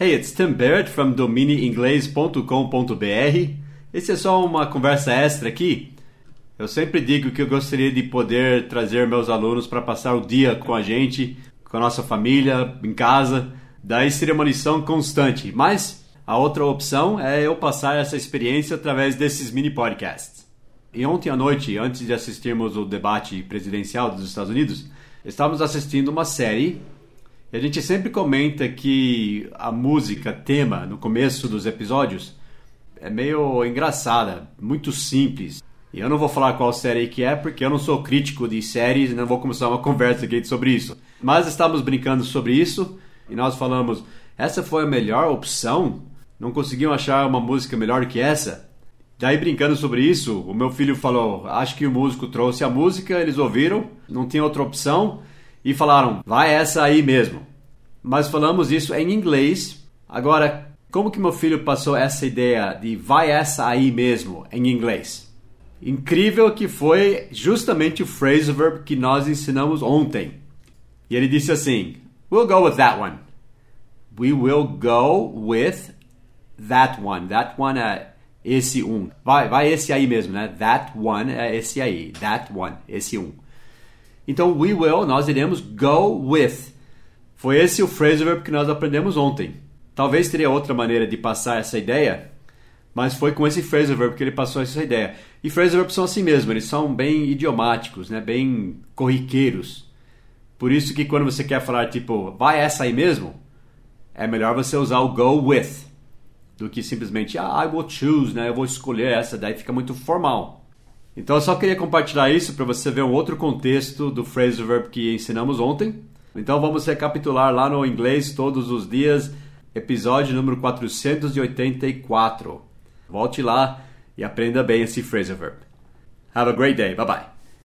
Hey, it's Tim Barrett from dominiinglês.com.br. Esse é só uma conversa extra aqui. Eu sempre digo que eu gostaria de poder trazer meus alunos para passar o dia com a gente, com a nossa família, em casa. Daí seria uma lição constante. Mas a outra opção é eu passar essa experiência através desses mini podcasts. E ontem à noite, antes de assistirmos o debate presidencial dos Estados Unidos, estávamos assistindo uma série a gente sempre comenta que a música, tema, no começo dos episódios, é meio engraçada, muito simples. E eu não vou falar qual série que é, porque eu não sou crítico de séries e não vou começar uma conversa aqui sobre isso. Mas estávamos brincando sobre isso e nós falamos: essa foi a melhor opção? Não conseguiam achar uma música melhor que essa? Daí, brincando sobre isso, o meu filho falou: acho que o músico trouxe a música, eles ouviram, não tinha outra opção e falaram, vai essa aí mesmo. Mas falamos isso em inglês. Agora, como que meu filho passou essa ideia de vai essa aí mesmo em inglês? Incrível que foi justamente o phrasal verb que nós ensinamos ontem. E ele disse assim: We'll go with that one. We will go with that one. That one é esse um. Vai, vai esse aí mesmo, né? That one é esse aí. That one, esse um. Então, we will, nós iremos go with. Foi esse o phrasal verb que nós aprendemos ontem. Talvez teria outra maneira de passar essa ideia, mas foi com esse phrasal verb que ele passou essa ideia. E phrasal verbs são assim mesmo, eles são bem idiomáticos, né? bem corriqueiros. Por isso que quando você quer falar tipo, vai essa aí mesmo, é melhor você usar o go with do que simplesmente ah, I will choose, né? Eu vou escolher essa, daí fica muito formal. Então eu só queria compartilhar isso para você ver um outro contexto do phrasal verb que ensinamos ontem. Então vamos recapitular lá no inglês todos os dias, episódio número 484. Volte lá e aprenda bem esse phrasal verb. Have a great day. Bye bye.